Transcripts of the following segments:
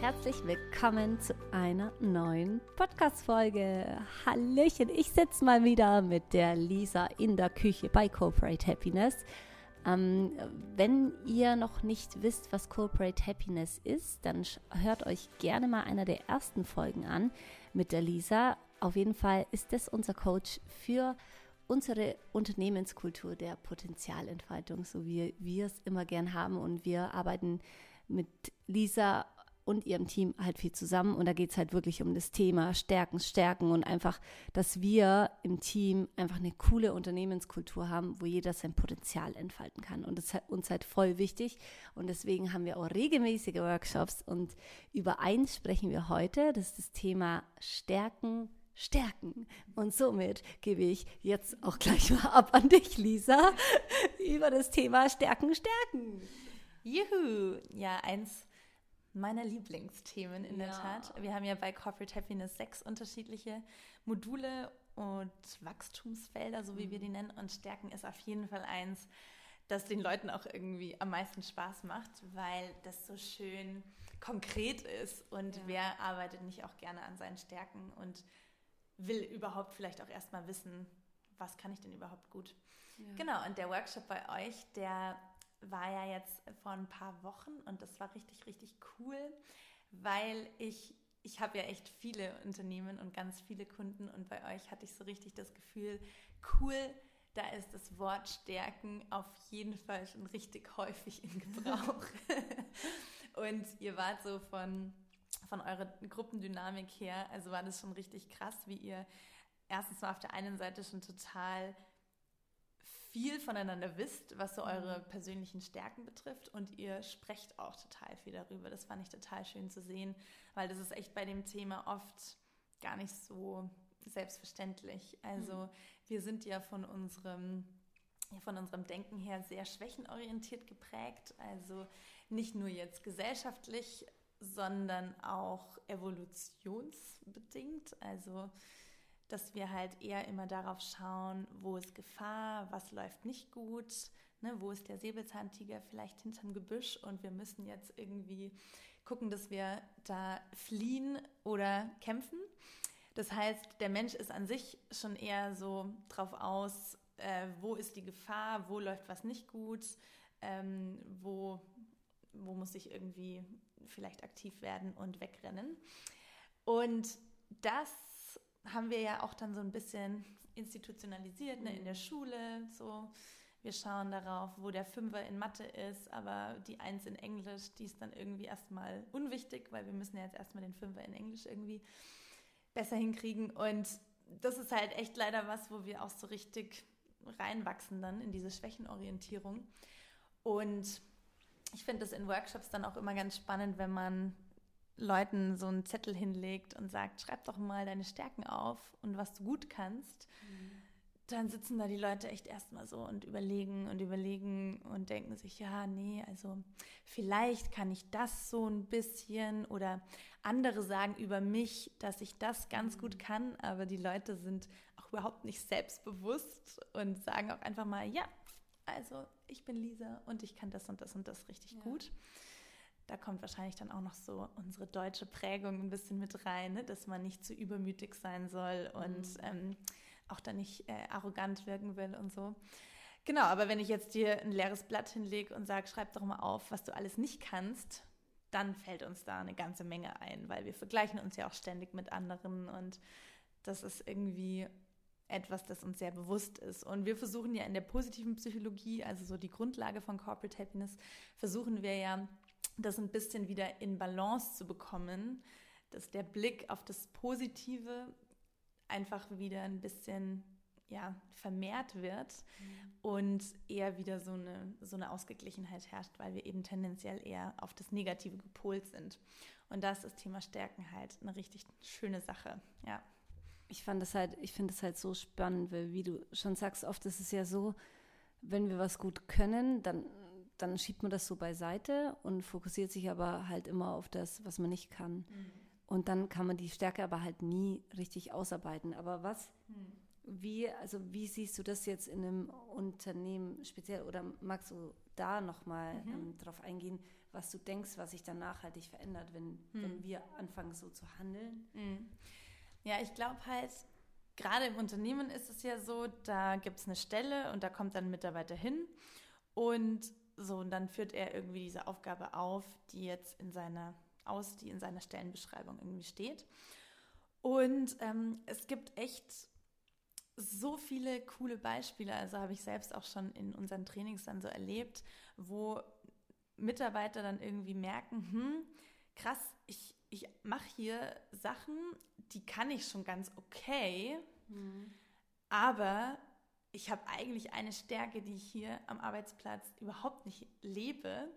herzlich willkommen zu einer neuen Podcast-Folge. Hallöchen, ich sitze mal wieder mit der Lisa in der Küche bei Corporate Happiness. Ähm, wenn ihr noch nicht wisst, was Corporate Happiness ist, dann hört euch gerne mal einer der ersten Folgen an mit der Lisa. Auf jeden Fall ist das unser Coach für unsere Unternehmenskultur der Potenzialentfaltung, so wie wir es immer gern haben. Und wir arbeiten mit Lisa und ihrem Team halt viel zusammen. Und da geht es halt wirklich um das Thema Stärken, Stärken und einfach, dass wir im Team einfach eine coole Unternehmenskultur haben, wo jeder sein Potenzial entfalten kann. Und das ist halt uns halt voll wichtig. Und deswegen haben wir auch regelmäßige Workshops. Und über eins sprechen wir heute. Das ist das Thema Stärken, stärken. Und somit gebe ich jetzt auch gleich mal ab an dich, Lisa, über das Thema Stärken, stärken. Juhu! Ja, eins meiner Lieblingsthemen in ja. der Tat. Wir haben ja bei Corporate Happiness sechs unterschiedliche Module und Wachstumsfelder, so wie mhm. wir die nennen. Und Stärken ist auf jeden Fall eins, das den Leuten auch irgendwie am meisten Spaß macht, weil das so schön konkret ist und ja. wer arbeitet nicht auch gerne an seinen Stärken und will überhaupt vielleicht auch erstmal wissen, was kann ich denn überhaupt gut. Ja. Genau, und der Workshop bei euch, der war ja jetzt vor ein paar Wochen und das war richtig, richtig cool, weil ich, ich habe ja echt viele Unternehmen und ganz viele Kunden und bei euch hatte ich so richtig das Gefühl, cool, da ist das Wort Stärken auf jeden Fall schon richtig häufig in Gebrauch. und ihr wart so von, von eurer Gruppendynamik her, also war das schon richtig krass, wie ihr erstens mal auf der einen Seite schon total viel voneinander wisst, was so eure mhm. persönlichen Stärken betrifft und ihr sprecht auch total viel darüber. Das fand ich total schön zu sehen, weil das ist echt bei dem Thema oft gar nicht so selbstverständlich. Also mhm. wir sind ja von unserem von unserem Denken her sehr schwächenorientiert geprägt, also nicht nur jetzt gesellschaftlich, sondern auch evolutionsbedingt. Also dass wir halt eher immer darauf schauen, wo ist Gefahr, was läuft nicht gut, ne, wo ist der Säbelzahntiger vielleicht hinterm Gebüsch und wir müssen jetzt irgendwie gucken, dass wir da fliehen oder kämpfen. Das heißt, der Mensch ist an sich schon eher so drauf aus, äh, wo ist die Gefahr, wo läuft was nicht gut, ähm, wo, wo muss ich irgendwie vielleicht aktiv werden und wegrennen. Und das haben wir ja auch dann so ein bisschen institutionalisiert ne, in der Schule. So, wir schauen darauf, wo der Fünfer in Mathe ist, aber die Eins in Englisch, die ist dann irgendwie erstmal unwichtig, weil wir müssen ja jetzt erstmal den Fünfer in Englisch irgendwie besser hinkriegen. Und das ist halt echt leider was, wo wir auch so richtig reinwachsen dann in diese Schwächenorientierung. Und ich finde das in Workshops dann auch immer ganz spannend, wenn man Leuten so einen Zettel hinlegt und sagt, schreib doch mal deine Stärken auf und was du gut kannst, mhm. dann sitzen da die Leute echt erstmal so und überlegen und überlegen und denken sich, ja, nee, also vielleicht kann ich das so ein bisschen oder andere sagen über mich, dass ich das ganz mhm. gut kann, aber die Leute sind auch überhaupt nicht selbstbewusst und sagen auch einfach mal, ja, also ich bin Lisa und ich kann das und das und das richtig ja. gut da kommt wahrscheinlich dann auch noch so unsere deutsche Prägung ein bisschen mit rein, ne? dass man nicht zu übermütig sein soll und mhm. ähm, auch dann nicht äh, arrogant wirken will und so. Genau, aber wenn ich jetzt dir ein leeres Blatt hinlege und sage, schreib doch mal auf, was du alles nicht kannst, dann fällt uns da eine ganze Menge ein, weil wir vergleichen uns ja auch ständig mit anderen und das ist irgendwie etwas, das uns sehr bewusst ist. Und wir versuchen ja in der positiven Psychologie, also so die Grundlage von Corporate Happiness, versuchen wir ja das ein bisschen wieder in Balance zu bekommen, dass der Blick auf das Positive einfach wieder ein bisschen ja, vermehrt wird mhm. und eher wieder so eine, so eine Ausgeglichenheit herrscht, weil wir eben tendenziell eher auf das Negative gepolt sind. Und da ist das Thema Stärken halt eine richtig schöne Sache, ja. Ich fand das halt, ich finde das halt so spannend, weil wie du schon sagst, oft ist es ja so, wenn wir was gut können, dann dann schiebt man das so beiseite und fokussiert sich aber halt immer auf das, was man nicht kann. Mhm. Und dann kann man die Stärke aber halt nie richtig ausarbeiten. Aber was, mhm. wie, also wie siehst du das jetzt in einem Unternehmen speziell oder magst du da nochmal mhm. ähm, drauf eingehen? was du denkst, was sich dann nachhaltig verändert, wenn, hm. wenn wir anfangen so zu handeln? Hm. Ja, ich glaube halt, gerade im Unternehmen ist es ja so, da gibt es eine Stelle und da kommt dann ein Mitarbeiter hin und so, und dann führt er irgendwie diese Aufgabe auf, die jetzt in seiner aus, die in seiner Stellenbeschreibung irgendwie steht. Und ähm, es gibt echt so viele coole Beispiele, also habe ich selbst auch schon in unseren Trainings dann so erlebt, wo Mitarbeiter dann irgendwie merken, hm, krass, ich, ich mache hier Sachen, die kann ich schon ganz okay, mhm. aber ich habe eigentlich eine Stärke, die ich hier am Arbeitsplatz überhaupt nicht lebe.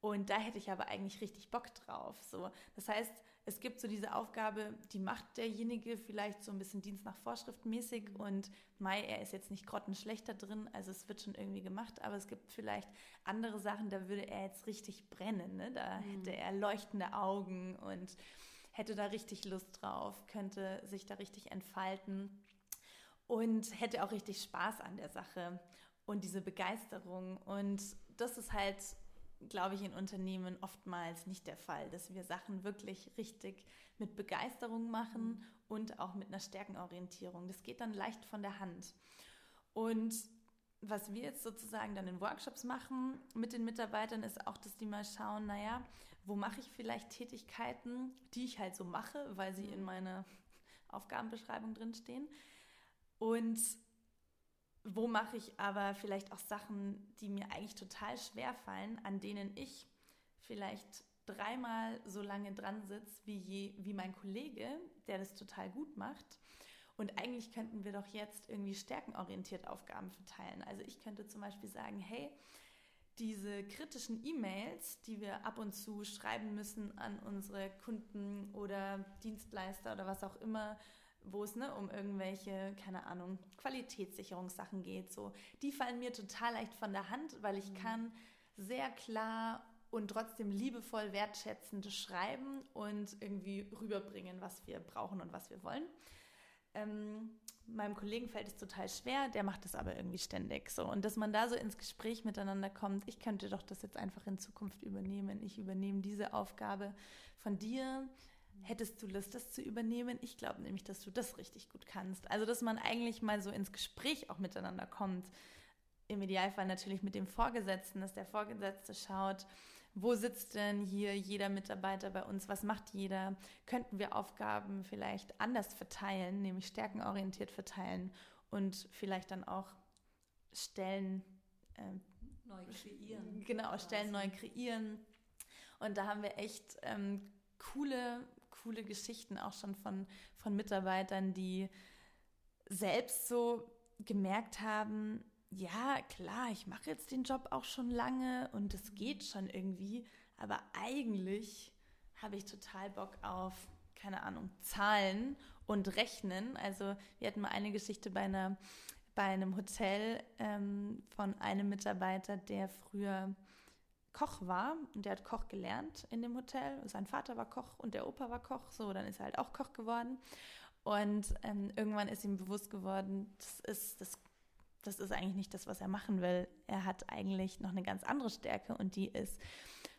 Und da hätte ich aber eigentlich richtig Bock drauf. So, das heißt, es gibt so diese Aufgabe, die macht derjenige vielleicht so ein bisschen Dienst nach Vorschrift mäßig und Mai, er ist jetzt nicht grottenschlechter drin, also es wird schon irgendwie gemacht, aber es gibt vielleicht andere Sachen, da würde er jetzt richtig brennen, ne? da mhm. hätte er leuchtende Augen und hätte da richtig Lust drauf, könnte sich da richtig entfalten und hätte auch richtig Spaß an der Sache und diese Begeisterung und das ist halt glaube ich, in Unternehmen oftmals nicht der Fall, dass wir Sachen wirklich richtig mit Begeisterung machen und auch mit einer Stärkenorientierung. Das geht dann leicht von der Hand. Und was wir jetzt sozusagen dann in Workshops machen mit den Mitarbeitern, ist auch, dass die mal schauen, naja, wo mache ich vielleicht Tätigkeiten, die ich halt so mache, weil sie in meiner Aufgabenbeschreibung drinstehen. Und wo mache ich aber vielleicht auch Sachen, die mir eigentlich total schwer fallen, an denen ich vielleicht dreimal so lange dran sitze wie, je, wie mein Kollege, der das total gut macht. Und eigentlich könnten wir doch jetzt irgendwie stärkenorientiert Aufgaben verteilen. Also ich könnte zum Beispiel sagen, hey, diese kritischen E-Mails, die wir ab und zu schreiben müssen an unsere Kunden oder Dienstleister oder was auch immer, wo es ne, um irgendwelche, keine Ahnung, Qualitätssicherungssachen geht. So, die fallen mir total leicht von der Hand, weil ich mhm. kann sehr klar und trotzdem liebevoll wertschätzend schreiben und irgendwie rüberbringen, was wir brauchen und was wir wollen. Ähm, meinem Kollegen fällt es total schwer, der macht das aber irgendwie ständig so. Und dass man da so ins Gespräch miteinander kommt, ich könnte doch das jetzt einfach in Zukunft übernehmen. Ich übernehme diese Aufgabe von dir Hättest du Lust, das zu übernehmen? Ich glaube nämlich, dass du das richtig gut kannst. Also, dass man eigentlich mal so ins Gespräch auch miteinander kommt. Im Idealfall natürlich mit dem Vorgesetzten, dass der Vorgesetzte schaut, wo sitzt denn hier jeder Mitarbeiter bei uns? Was macht jeder? Könnten wir Aufgaben vielleicht anders verteilen, nämlich stärkenorientiert verteilen und vielleicht dann auch Stellen äh, neu kreieren? Genau, Stellen neu kreieren. Und da haben wir echt ähm, coole coole Geschichten auch schon von, von Mitarbeitern, die selbst so gemerkt haben, ja, klar, ich mache jetzt den Job auch schon lange und es geht schon irgendwie, aber eigentlich habe ich total Bock auf, keine Ahnung, Zahlen und Rechnen. Also wir hatten mal eine Geschichte bei einer bei einem Hotel ähm, von einem Mitarbeiter, der früher Koch war und der hat Koch gelernt in dem Hotel. Sein Vater war Koch und der Opa war Koch, so dann ist er halt auch Koch geworden. Und ähm, irgendwann ist ihm bewusst geworden, das ist, das, das ist eigentlich nicht das, was er machen will. Er hat eigentlich noch eine ganz andere Stärke und die ist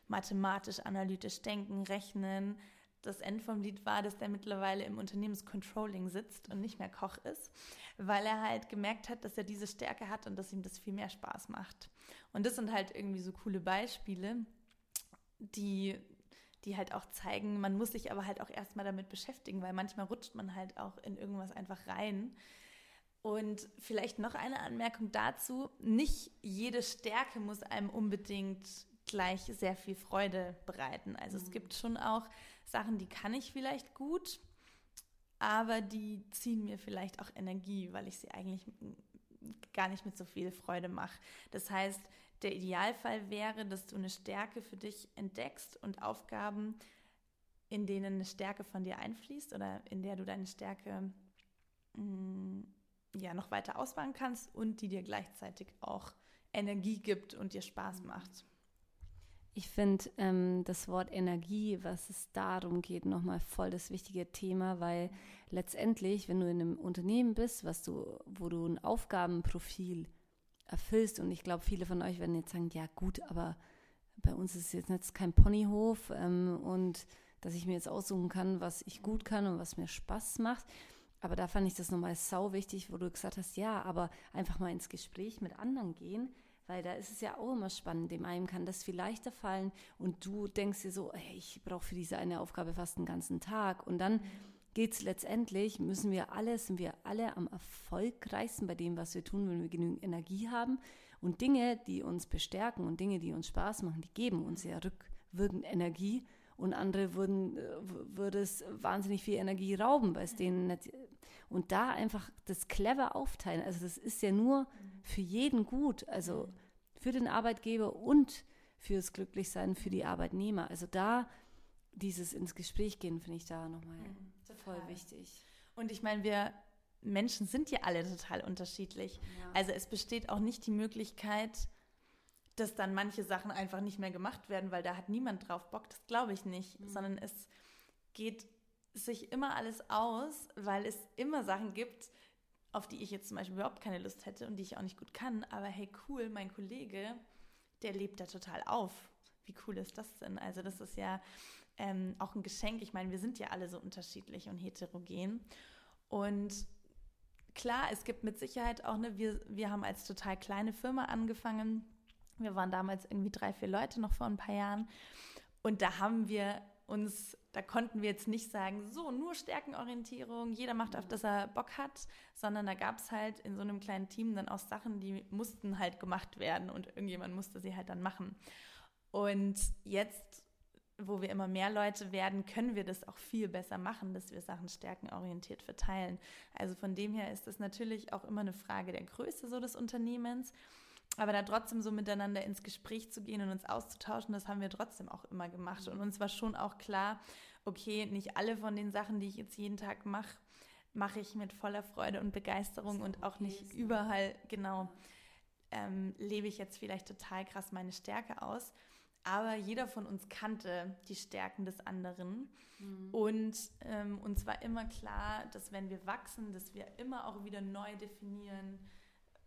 mathematisch, analytisch denken, rechnen. Das End vom Lied war, dass der mittlerweile im Unternehmenscontrolling sitzt und nicht mehr Koch ist, weil er halt gemerkt hat, dass er diese Stärke hat und dass ihm das viel mehr Spaß macht. Und das sind halt irgendwie so coole Beispiele, die, die halt auch zeigen, man muss sich aber halt auch erstmal damit beschäftigen, weil manchmal rutscht man halt auch in irgendwas einfach rein. Und vielleicht noch eine Anmerkung dazu, nicht jede Stärke muss einem unbedingt gleich sehr viel Freude bereiten. Also mhm. es gibt schon auch Sachen, die kann ich vielleicht gut, aber die ziehen mir vielleicht auch Energie, weil ich sie eigentlich gar nicht mit so viel Freude mache. Das heißt, der Idealfall wäre, dass du eine Stärke für dich entdeckst und Aufgaben, in denen eine Stärke von dir einfließt oder in der du deine Stärke mh, mm, ja noch weiter ausbauen kannst und die dir gleichzeitig auch Energie gibt und dir Spaß macht. Ich finde ähm, das Wort Energie, was es darum geht, nochmal voll das wichtige Thema, weil letztendlich, wenn du in einem Unternehmen bist, was du, wo du ein Aufgabenprofil erfüllst, und ich glaube, viele von euch werden jetzt sagen, ja gut, aber bei uns ist jetzt nicht kein Ponyhof ähm, und dass ich mir jetzt aussuchen kann, was ich gut kann und was mir Spaß macht. Aber da fand ich das nochmal sau wichtig, wo du gesagt hast, ja, aber einfach mal ins Gespräch mit anderen gehen, weil da ist es ja auch immer spannend. Dem einen kann das viel leichter fallen und du denkst dir so, hey, ich brauche für diese eine Aufgabe fast einen ganzen Tag. Und dann geht es letztendlich, müssen wir alle, sind wir alle am erfolgreichsten bei dem, was wir tun, wenn wir genügend Energie haben. Und Dinge, die uns bestärken und Dinge, die uns Spaß machen, die geben uns ja rückwirkend Energie und andere würden, äh, würde es wahnsinnig viel Energie rauben, weil es denen nicht, und da einfach das clever aufteilen. Also das ist ja nur für jeden gut, also für den Arbeitgeber und fürs Glücklichsein für die Arbeitnehmer. Also da dieses ins Gespräch gehen, finde ich da nochmal mhm, voll wichtig. Und ich meine, wir Menschen sind ja alle total unterschiedlich. Ja. Also es besteht auch nicht die Möglichkeit, dass dann manche Sachen einfach nicht mehr gemacht werden, weil da hat niemand drauf Bock. Das glaube ich nicht, mhm. sondern es geht sich immer alles aus, weil es immer Sachen gibt, auf die ich jetzt zum Beispiel überhaupt keine Lust hätte und die ich auch nicht gut kann. Aber hey, cool, mein Kollege, der lebt da total auf. Wie cool ist das denn? Also das ist ja ähm, auch ein Geschenk. Ich meine, wir sind ja alle so unterschiedlich und heterogen. Und klar, es gibt mit Sicherheit auch, ne, wir, wir haben als total kleine Firma angefangen wir waren damals irgendwie drei, vier Leute noch vor ein paar Jahren. Und da haben wir uns, da konnten wir jetzt nicht sagen, so, nur Stärkenorientierung, jeder macht, auf das er Bock hat, sondern da gab es halt in so einem kleinen Team dann auch Sachen, die mussten halt gemacht werden und irgendjemand musste sie halt dann machen. Und jetzt, wo wir immer mehr Leute werden, können wir das auch viel besser machen, dass wir Sachen stärkenorientiert verteilen. Also von dem her ist das natürlich auch immer eine Frage der Größe so des Unternehmens. Aber da trotzdem so miteinander ins Gespräch zu gehen und uns auszutauschen, das haben wir trotzdem auch immer gemacht. Und uns war schon auch klar, okay, nicht alle von den Sachen, die ich jetzt jeden Tag mache, mache ich mit voller Freude und Begeisterung und auch nicht überall, genau, ähm, lebe ich jetzt vielleicht total krass meine Stärke aus. Aber jeder von uns kannte die Stärken des anderen. Mhm. Und ähm, uns war immer klar, dass wenn wir wachsen, dass wir immer auch wieder neu definieren,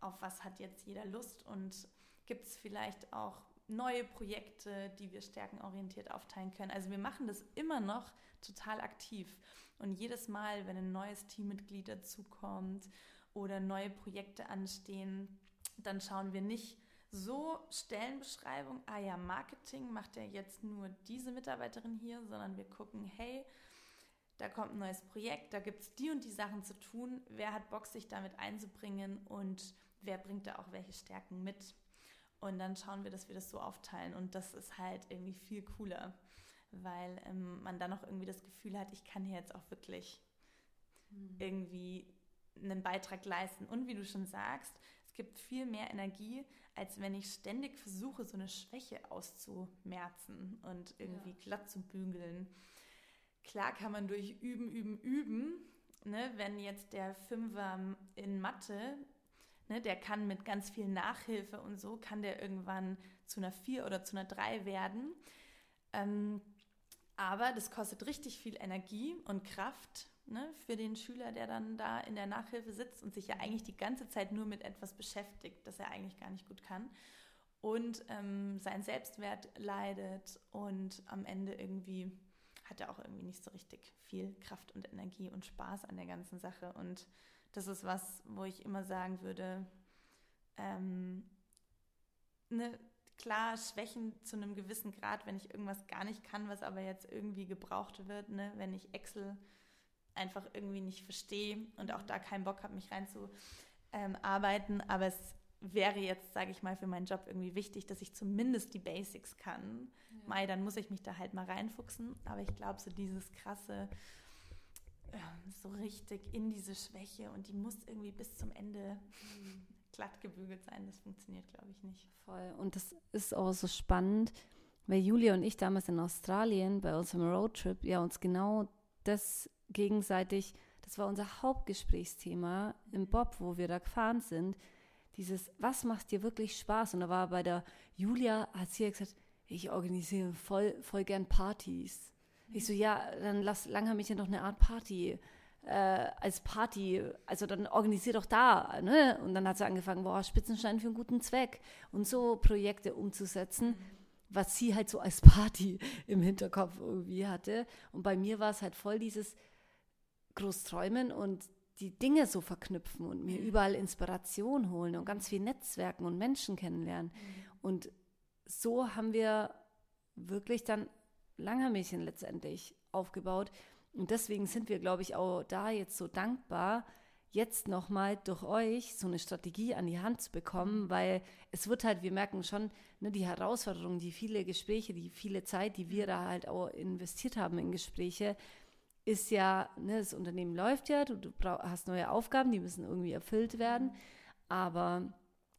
auf was hat jetzt jeder Lust und gibt es vielleicht auch neue Projekte, die wir stärkenorientiert aufteilen können. Also wir machen das immer noch total aktiv. Und jedes Mal, wenn ein neues Teammitglied dazukommt oder neue Projekte anstehen, dann schauen wir nicht so Stellenbeschreibung, ah ja, Marketing macht ja jetzt nur diese Mitarbeiterin hier, sondern wir gucken, hey, da kommt ein neues Projekt, da gibt es die und die Sachen zu tun, wer hat Bock, sich damit einzubringen und wer bringt da auch welche Stärken mit. Und dann schauen wir, dass wir das so aufteilen. Und das ist halt irgendwie viel cooler, weil ähm, man dann auch irgendwie das Gefühl hat, ich kann hier jetzt auch wirklich mhm. irgendwie einen Beitrag leisten. Und wie du schon sagst, es gibt viel mehr Energie, als wenn ich ständig versuche, so eine Schwäche auszumerzen und irgendwie ja. glatt zu bügeln. Klar kann man durch Üben, Üben, Üben, ne, wenn jetzt der Fünfer in Mathe Ne, der kann mit ganz viel Nachhilfe und so, kann der irgendwann zu einer 4 oder zu einer 3 werden. Ähm, aber das kostet richtig viel Energie und Kraft ne, für den Schüler, der dann da in der Nachhilfe sitzt und sich ja eigentlich die ganze Zeit nur mit etwas beschäftigt, das er eigentlich gar nicht gut kann. Und ähm, sein Selbstwert leidet und am Ende irgendwie hat er auch irgendwie nicht so richtig viel Kraft und Energie und Spaß an der ganzen Sache. Und das ist was, wo ich immer sagen würde, ähm, ne, klar, Schwächen zu einem gewissen Grad, wenn ich irgendwas gar nicht kann, was aber jetzt irgendwie gebraucht wird, ne, wenn ich Excel einfach irgendwie nicht verstehe und auch da keinen Bock habe, mich reinzuarbeiten, ähm, aber es wäre jetzt, sage ich mal, für meinen Job irgendwie wichtig, dass ich zumindest die Basics kann. Ja. Mai, dann muss ich mich da halt mal reinfuchsen. Aber ich glaube, so dieses krasse, so richtig in diese Schwäche und die muss irgendwie bis zum Ende glatt gebügelt sein. Das funktioniert, glaube ich, nicht. Voll. Und das ist auch so spannend, weil Julia und ich damals in Australien bei unserem Roadtrip ja uns genau das gegenseitig, das war unser Hauptgesprächsthema im Bob, wo wir da gefahren sind. Dieses, was macht dir wirklich Spaß? Und da war bei der Julia, hat sie ja gesagt, ich organisiere voll, voll gern Partys. Ich so, ja, dann lass lange mich ja noch eine Art Party äh, als Party, also dann organisier doch da, ne? Und dann hat sie angefangen, boah, Spitzenstein für einen guten Zweck und so Projekte umzusetzen, was sie halt so als Party im Hinterkopf irgendwie hatte. Und bei mir war es halt voll dieses Großträumen und die Dinge so verknüpfen und mir mhm. überall Inspiration holen und ganz viel Netzwerken und Menschen kennenlernen. Mhm. Und so haben wir wirklich dann Langermädchen letztendlich aufgebaut. Und deswegen sind wir, glaube ich, auch da jetzt so dankbar, jetzt nochmal durch euch so eine Strategie an die Hand zu bekommen, weil es wird halt, wir merken schon, ne, die Herausforderungen, die viele Gespräche, die viele Zeit, die wir da halt auch investiert haben in Gespräche, ist ja, ne, das Unternehmen läuft ja, du, du hast neue Aufgaben, die müssen irgendwie erfüllt werden. Aber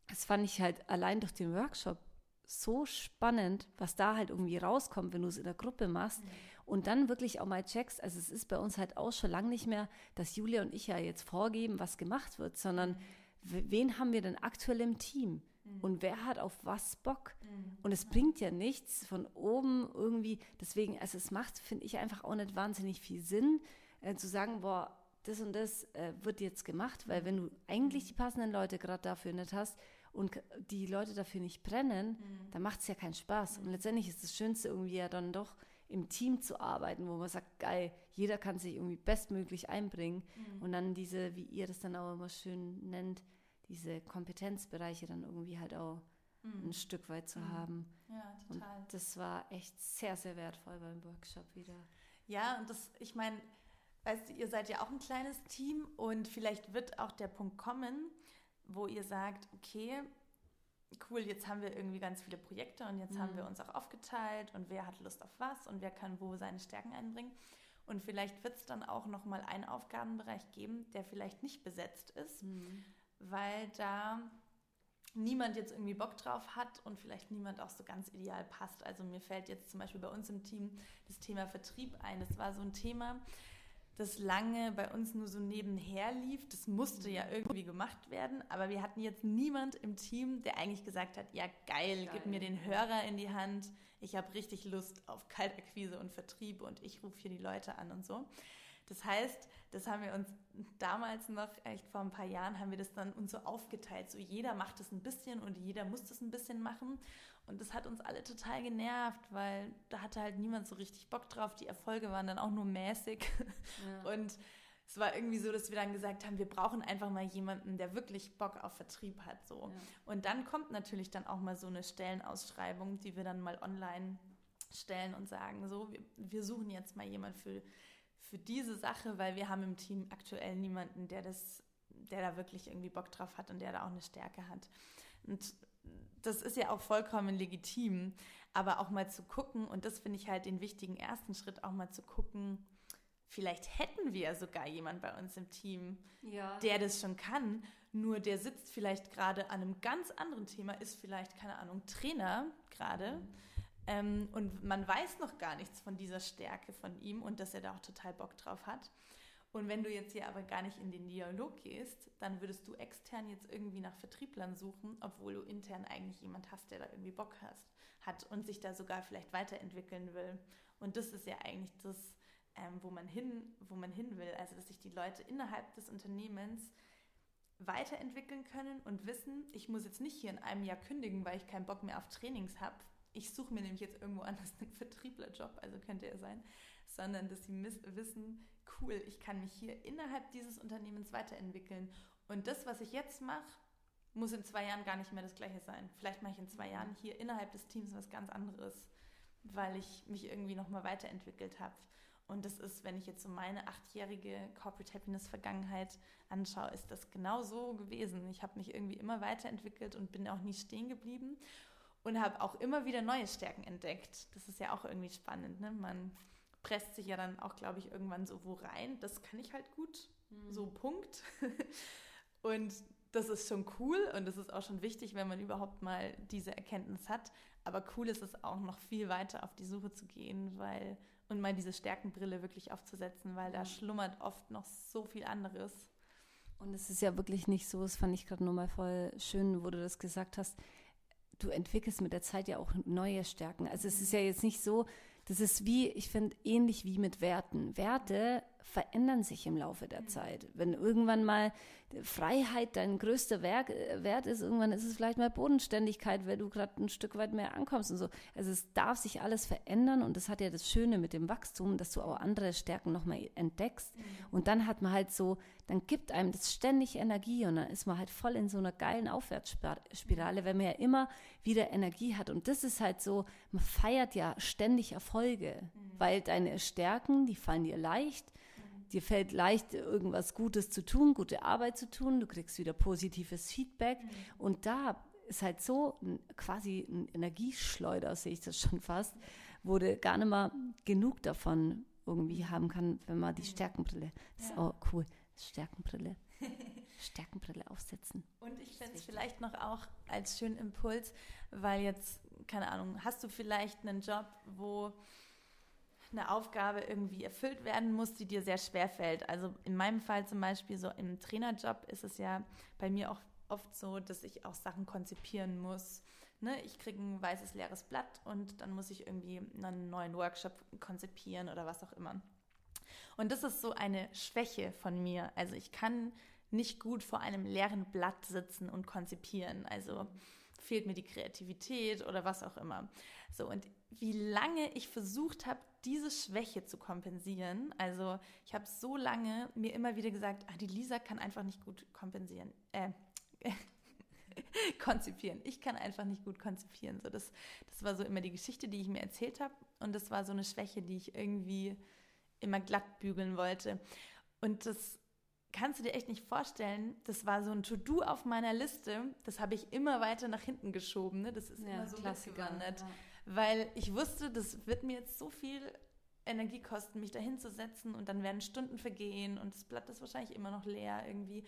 das fand ich halt allein durch den Workshop so spannend, was da halt irgendwie rauskommt, wenn du es in der Gruppe machst. Mhm und dann wirklich auch mal checkst, also es ist bei uns halt auch schon lange nicht mehr, dass Julia und ich ja jetzt vorgeben, was gemacht wird, sondern wen haben wir denn aktuell im Team? Mhm. Und wer hat auf was Bock? Mhm. Und es bringt ja nichts von oben irgendwie, deswegen, also es macht, finde ich, einfach auch nicht wahnsinnig viel Sinn, äh, zu sagen, boah, das und das äh, wird jetzt gemacht, weil wenn du eigentlich die passenden Leute gerade dafür nicht hast und die Leute dafür nicht brennen, mhm. dann macht es ja keinen Spaß. Und letztendlich ist das Schönste irgendwie ja dann doch, im Team zu arbeiten, wo man sagt, geil, jeder kann sich irgendwie bestmöglich einbringen mhm. und dann diese, wie ihr das dann auch immer schön nennt, diese Kompetenzbereiche dann irgendwie halt auch mhm. ein Stück weit zu mhm. haben. Ja, total. Und das war echt sehr, sehr wertvoll beim Workshop wieder. Ja, und das, ich meine, weißt du, ihr seid ja auch ein kleines Team und vielleicht wird auch der Punkt kommen, wo ihr sagt, okay, cool, jetzt haben wir irgendwie ganz viele Projekte und jetzt mhm. haben wir uns auch aufgeteilt und wer hat Lust auf was und wer kann wo seine Stärken einbringen. Und vielleicht wird es dann auch nochmal einen Aufgabenbereich geben, der vielleicht nicht besetzt ist, mhm. weil da niemand jetzt irgendwie Bock drauf hat und vielleicht niemand auch so ganz ideal passt. Also mir fällt jetzt zum Beispiel bei uns im Team das Thema Vertrieb ein. Das war so ein Thema, das lange bei uns nur so nebenher lief. Das musste ja irgendwie gemacht werden, aber wir hatten jetzt niemand im Team, der eigentlich gesagt hat, ja geil, geil. gib mir den Hörer in die Hand. Ich habe richtig Lust auf Kaltakquise und Vertrieb und ich rufe hier die Leute an und so. Das heißt, das haben wir uns damals noch, echt vor ein paar Jahren, haben wir das dann uns so aufgeteilt. So jeder macht es ein bisschen und jeder muss das ein bisschen machen. Und das hat uns alle total genervt, weil da hatte halt niemand so richtig Bock drauf. Die Erfolge waren dann auch nur mäßig. Ja. Und es war irgendwie so, dass wir dann gesagt haben, wir brauchen einfach mal jemanden, der wirklich Bock auf Vertrieb hat. So. Ja. Und dann kommt natürlich dann auch mal so eine Stellenausschreibung, die wir dann mal online stellen und sagen, so, wir, wir suchen jetzt mal jemanden für, für diese Sache, weil wir haben im Team aktuell niemanden, der das, der da wirklich irgendwie Bock drauf hat und der da auch eine Stärke hat. Und das ist ja auch vollkommen legitim, aber auch mal zu gucken, und das finde ich halt den wichtigen ersten Schritt, auch mal zu gucken, vielleicht hätten wir sogar jemanden bei uns im Team, ja. der das schon kann, nur der sitzt vielleicht gerade an einem ganz anderen Thema, ist vielleicht, keine Ahnung, Trainer gerade. Mhm. Ähm, und man weiß noch gar nichts von dieser Stärke von ihm und dass er da auch total Bock drauf hat. Und wenn du jetzt hier aber gar nicht in den Dialog gehst, dann würdest du extern jetzt irgendwie nach Vertrieblern suchen, obwohl du intern eigentlich jemand hast, der da irgendwie Bock hast, hat und sich da sogar vielleicht weiterentwickeln will. Und das ist ja eigentlich das, ähm, wo, man hin, wo man hin will. Also, dass sich die Leute innerhalb des Unternehmens weiterentwickeln können und wissen, ich muss jetzt nicht hier in einem Jahr kündigen, weil ich keinen Bock mehr auf Trainings habe. Ich suche mir nämlich jetzt irgendwo anders einen Vertrieblerjob, also könnte er sein, sondern dass sie wissen, cool, ich kann mich hier innerhalb dieses Unternehmens weiterentwickeln. Und das, was ich jetzt mache, muss in zwei Jahren gar nicht mehr das gleiche sein. Vielleicht mache ich in zwei Jahren hier innerhalb des Teams was ganz anderes, weil ich mich irgendwie nochmal weiterentwickelt habe. Und das ist, wenn ich jetzt so meine achtjährige Corporate Happiness Vergangenheit anschaue, ist das genau so gewesen. Ich habe mich irgendwie immer weiterentwickelt und bin auch nie stehen geblieben und habe auch immer wieder neue Stärken entdeckt. Das ist ja auch irgendwie spannend. Ne? Man presst sich ja dann auch, glaube ich, irgendwann so wo rein. Das kann ich halt gut. Mhm. So Punkt. und das ist schon cool und das ist auch schon wichtig, wenn man überhaupt mal diese Erkenntnis hat. Aber cool ist es auch noch viel weiter auf die Suche zu gehen, weil und mal diese Stärkenbrille wirklich aufzusetzen, weil da schlummert oft noch so viel anderes. Und es ist ja wirklich nicht so, das fand ich gerade nur mal voll schön, wo du das gesagt hast. Du entwickelst mit der Zeit ja auch neue Stärken. Also es ist ja jetzt nicht so, das ist wie, ich finde, ähnlich wie mit Werten. Werte verändern sich im Laufe der Zeit. Wenn irgendwann mal Freiheit dein größter Werk, Wert ist, irgendwann ist es vielleicht mal Bodenständigkeit, weil du gerade ein Stück weit mehr ankommst und so. Also es darf sich alles verändern und das hat ja das Schöne mit dem Wachstum, dass du auch andere Stärken nochmal entdeckst. Mhm. Und dann hat man halt so, dann gibt einem das ständig Energie und dann ist man halt voll in so einer geilen Aufwärtsspirale, wenn man ja immer wieder Energie hat. Und das ist halt so, man feiert ja ständig Erfolge, mhm. weil deine Stärken, die fallen dir leicht dir fällt leicht, irgendwas Gutes zu tun, gute Arbeit zu tun, du kriegst wieder positives Feedback. Mhm. Und da ist halt so ein, quasi ein Energieschleuder, sehe ich das schon fast, wo du gar nicht mal genug davon irgendwie haben kann, wenn man die mhm. Stärkenbrille, das ja. ist auch cool, Stärkenbrille. Stärkenbrille aufsetzen. Und ich finde es vielleicht noch auch als schönen Impuls, weil jetzt, keine Ahnung, hast du vielleicht einen Job, wo eine Aufgabe irgendwie erfüllt werden muss, die dir sehr schwer fällt. Also in meinem Fall zum Beispiel so im Trainerjob ist es ja bei mir auch oft so, dass ich auch Sachen konzipieren muss. Ne? Ich kriege ein weißes leeres Blatt und dann muss ich irgendwie einen neuen Workshop konzipieren oder was auch immer. Und das ist so eine Schwäche von mir. Also ich kann nicht gut vor einem leeren Blatt sitzen und konzipieren. Also fehlt mir die Kreativität oder was auch immer. So, und wie lange ich versucht habe, diese Schwäche zu kompensieren. Also ich habe so lange mir immer wieder gesagt, ah, die Lisa kann einfach nicht gut kompensieren. Äh, konzipieren. Ich kann einfach nicht gut konzipieren. So, das, das war so immer die Geschichte, die ich mir erzählt habe. Und das war so eine Schwäche, die ich irgendwie immer glatt bügeln wollte. Und das kannst du dir echt nicht vorstellen. Das war so ein To-Do auf meiner Liste. Das habe ich immer weiter nach hinten geschoben. Ne? Das ist ja, immer so Klassiker. Ja weil ich wusste, das wird mir jetzt so viel Energie kosten, mich da hinzusetzen und dann werden Stunden vergehen und das Blatt ist wahrscheinlich immer noch leer irgendwie.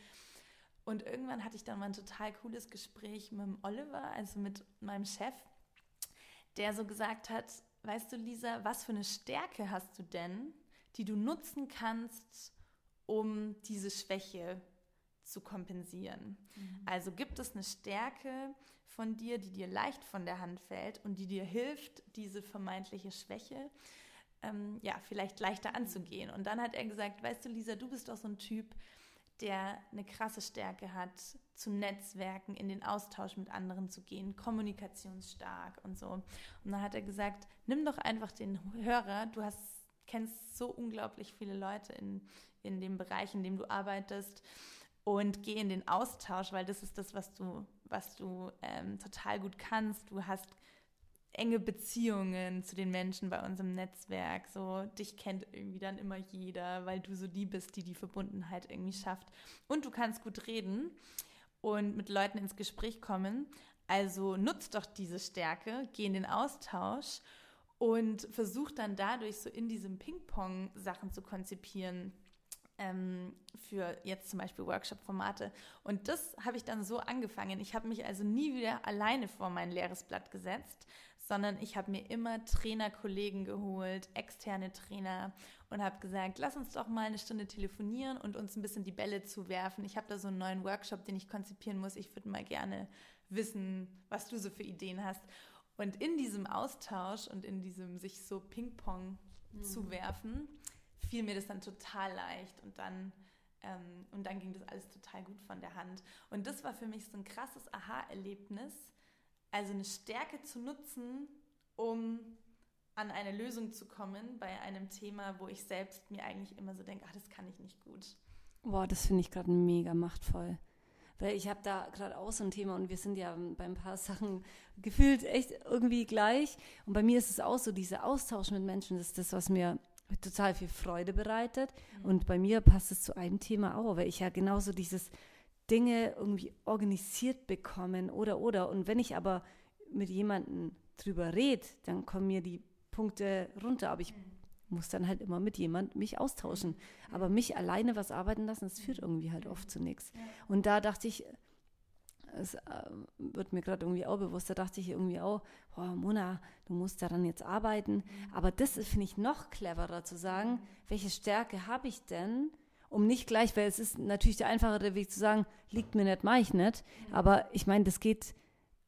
Und irgendwann hatte ich dann mal ein total cooles Gespräch mit dem Oliver, also mit meinem Chef, der so gesagt hat, weißt du Lisa, was für eine Stärke hast du denn, die du nutzen kannst, um diese Schwäche zu kompensieren? Mhm. Also gibt es eine Stärke, von dir, die dir leicht von der Hand fällt und die dir hilft, diese vermeintliche Schwäche ähm, ja, vielleicht leichter anzugehen. Und dann hat er gesagt, weißt du, Lisa, du bist doch so ein Typ, der eine krasse Stärke hat, zu Netzwerken, in den Austausch mit anderen zu gehen, kommunikationsstark und so. Und dann hat er gesagt, nimm doch einfach den Hörer, du hast, kennst so unglaublich viele Leute in, in dem Bereich, in dem du arbeitest und geh in den Austausch, weil das ist das, was du, was du ähm, total gut kannst. Du hast enge Beziehungen zu den Menschen bei uns im Netzwerk. So, dich kennt irgendwie dann immer jeder, weil du so die bist, die die Verbundenheit irgendwie schafft. Und du kannst gut reden und mit Leuten ins Gespräch kommen. Also nutzt doch diese Stärke, geh in den Austausch und versuch dann dadurch so in diesem Ping-Pong Sachen zu konzipieren ähm, für jetzt zum Beispiel Workshop-Formate. Und das habe ich dann so angefangen. Ich habe mich also nie wieder alleine vor mein leeres Blatt gesetzt, sondern ich habe mir immer Trainerkollegen geholt, externe Trainer und habe gesagt, lass uns doch mal eine Stunde telefonieren und uns ein bisschen die Bälle zuwerfen. Ich habe da so einen neuen Workshop, den ich konzipieren muss. Ich würde mal gerne wissen, was du so für Ideen hast. Und in diesem Austausch und in diesem sich so Ping-Pong mhm. zu werfen, fiel mir das dann total leicht und dann, ähm, und dann ging das alles total gut von der Hand. Und das war für mich so ein krasses Aha-Erlebnis, also eine Stärke zu nutzen, um an eine Lösung zu kommen bei einem Thema, wo ich selbst mir eigentlich immer so denke, ach, das kann ich nicht gut. Boah, das finde ich gerade mega machtvoll. Weil ich habe da gerade auch so ein Thema und wir sind ja bei ein paar Sachen gefühlt echt irgendwie gleich. Und bei mir ist es auch so, dieser Austausch mit Menschen, das ist das, was mir total viel Freude bereitet. Mhm. Und bei mir passt es zu einem Thema auch, weil ich ja genauso dieses Dinge irgendwie organisiert bekommen oder oder. Und wenn ich aber mit jemandem drüber rede, dann kommen mir die Punkte runter. Aber ich mhm. Muss dann halt immer mit jemandem mich austauschen. Aber mich alleine was arbeiten lassen, das führt irgendwie halt oft zu nichts. Und da dachte ich, es äh, wird mir gerade irgendwie auch bewusst, da dachte ich irgendwie auch, oh, Mona, du musst daran jetzt arbeiten. Mhm. Aber das finde ich noch cleverer zu sagen, welche Stärke habe ich denn, um nicht gleich, weil es ist natürlich der einfachere Weg zu sagen, liegt mir nicht, mache ich nicht. Aber ich meine, das geht,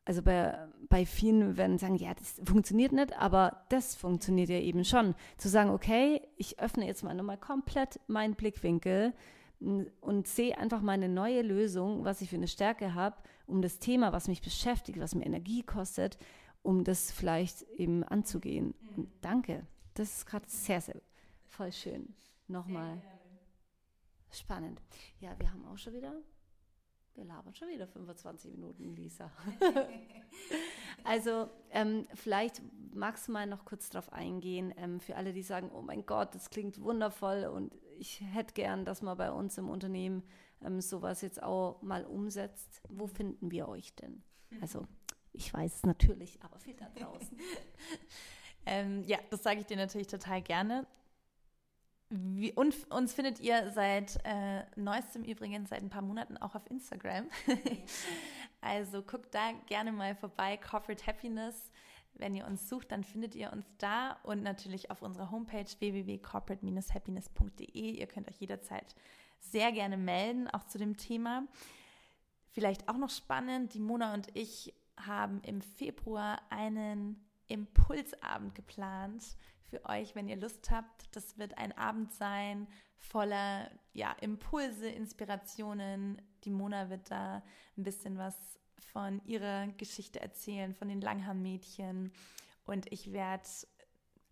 also bei, bei vielen werden sagen, ja, das funktioniert nicht, aber das funktioniert ja eben schon. Zu sagen, okay, ich öffne jetzt mal nochmal komplett meinen Blickwinkel und sehe einfach mal eine neue Lösung, was ich für eine Stärke habe, um das Thema, was mich beschäftigt, was mir Energie kostet, um das vielleicht eben anzugehen. Und mhm. danke. Das ist gerade sehr, sehr voll schön. Nochmal. Spannend. Ja, wir haben auch schon wieder wir labern schon wieder 25 Minuten, Lisa. also ähm, vielleicht magst du mal noch kurz darauf eingehen, ähm, für alle, die sagen, oh mein Gott, das klingt wundervoll und ich hätte gern, dass man bei uns im Unternehmen ähm, sowas jetzt auch mal umsetzt. Wo finden wir euch denn? Also ich weiß es natürlich, aber viel da draußen. ähm, ja, das sage ich dir natürlich total gerne. Wie, und uns findet ihr seit äh, neuestem übrigens, seit ein paar Monaten auch auf Instagram. also guckt da gerne mal vorbei, Corporate Happiness. Wenn ihr uns sucht, dann findet ihr uns da und natürlich auf unserer Homepage www.corporate-happiness.de. Ihr könnt euch jederzeit sehr gerne melden, auch zu dem Thema. Vielleicht auch noch spannend, die Mona und ich haben im Februar einen Impulsabend geplant für euch, wenn ihr Lust habt. Das wird ein Abend sein voller ja, Impulse, Inspirationen. Die Mona wird da ein bisschen was von ihrer Geschichte erzählen, von den Langhaar-Mädchen. Und ich werde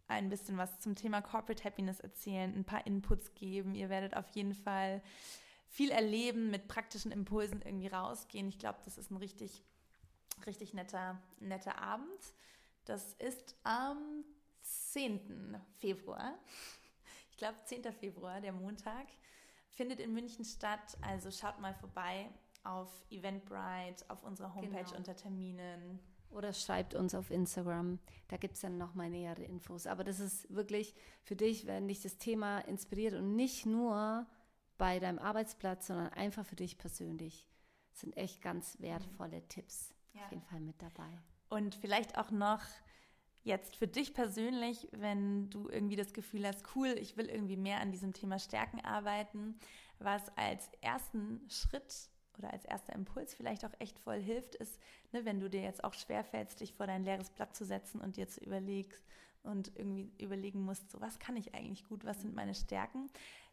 ein bisschen was zum Thema Corporate Happiness erzählen, ein paar Inputs geben. Ihr werdet auf jeden Fall viel erleben, mit praktischen Impulsen irgendwie rausgehen. Ich glaube, das ist ein richtig, richtig netter, netter Abend. Das ist am 10. Februar. Ich glaube, 10. Februar, der Montag, findet in München statt. Also schaut mal vorbei auf Eventbrite, auf unserer Homepage genau. unter Terminen. Oder schreibt uns auf Instagram, da gibt es dann nochmal nähere Infos. Aber das ist wirklich für dich, wenn dich das Thema inspiriert und nicht nur bei deinem Arbeitsplatz, sondern einfach für dich persönlich. Das sind echt ganz wertvolle mhm. Tipps ja. auf jeden Fall mit dabei. Und vielleicht auch noch jetzt für dich persönlich, wenn du irgendwie das Gefühl hast, cool, ich will irgendwie mehr an diesem Thema Stärken arbeiten, was als ersten Schritt oder als erster Impuls vielleicht auch echt voll hilft, ist, ne, wenn du dir jetzt auch schwerfällst, dich vor dein leeres Blatt zu setzen und dir zu überlegst und irgendwie überlegen musst, so was kann ich eigentlich gut, was sind meine Stärken,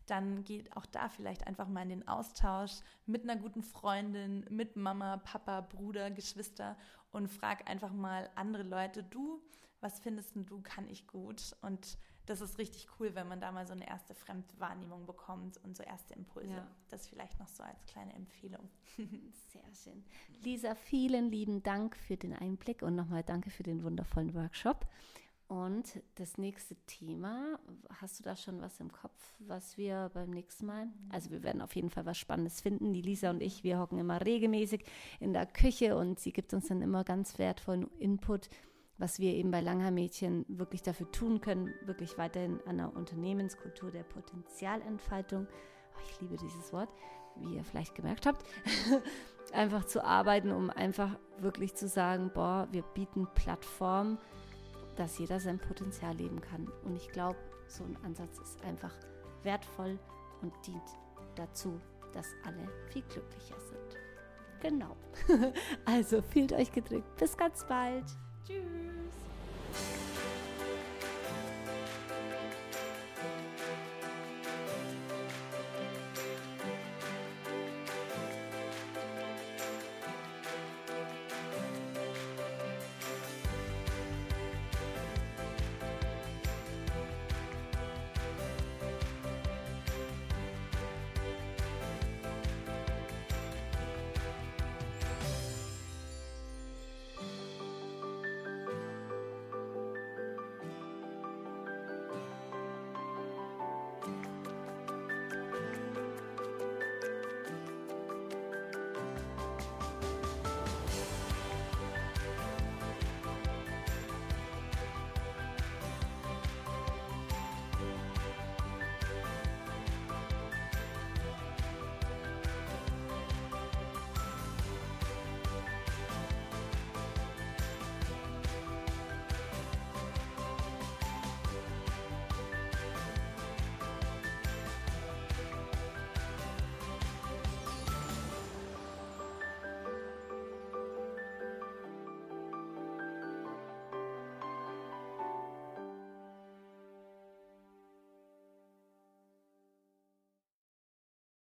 dann geht auch da vielleicht einfach mal in den Austausch mit einer guten Freundin, mit Mama, Papa, Bruder, Geschwister und frag einfach mal andere Leute, du, was findest du, kann ich gut? Und das ist richtig cool, wenn man da mal so eine erste Fremdwahrnehmung bekommt und so erste Impulse. Ja. Das vielleicht noch so als kleine Empfehlung. Sehr schön. Lisa, vielen lieben Dank für den Einblick und nochmal danke für den wundervollen Workshop. Und das nächste Thema, hast du da schon was im Kopf, was wir beim nächsten Mal? Also wir werden auf jeden Fall was Spannendes finden. Die Lisa und ich, wir hocken immer regelmäßig in der Küche und sie gibt uns dann immer ganz wertvollen Input was wir eben bei Langhaar-Mädchen wirklich dafür tun können, wirklich weiterhin an der Unternehmenskultur der Potenzialentfaltung, oh, ich liebe dieses Wort, wie ihr vielleicht gemerkt habt, einfach zu arbeiten, um einfach wirklich zu sagen, boah, wir bieten Plattformen, dass jeder sein Potenzial leben kann. Und ich glaube, so ein Ansatz ist einfach wertvoll und dient dazu, dass alle viel glücklicher sind. Genau. also fühlt euch gedrückt. Bis ganz bald. Tschüss.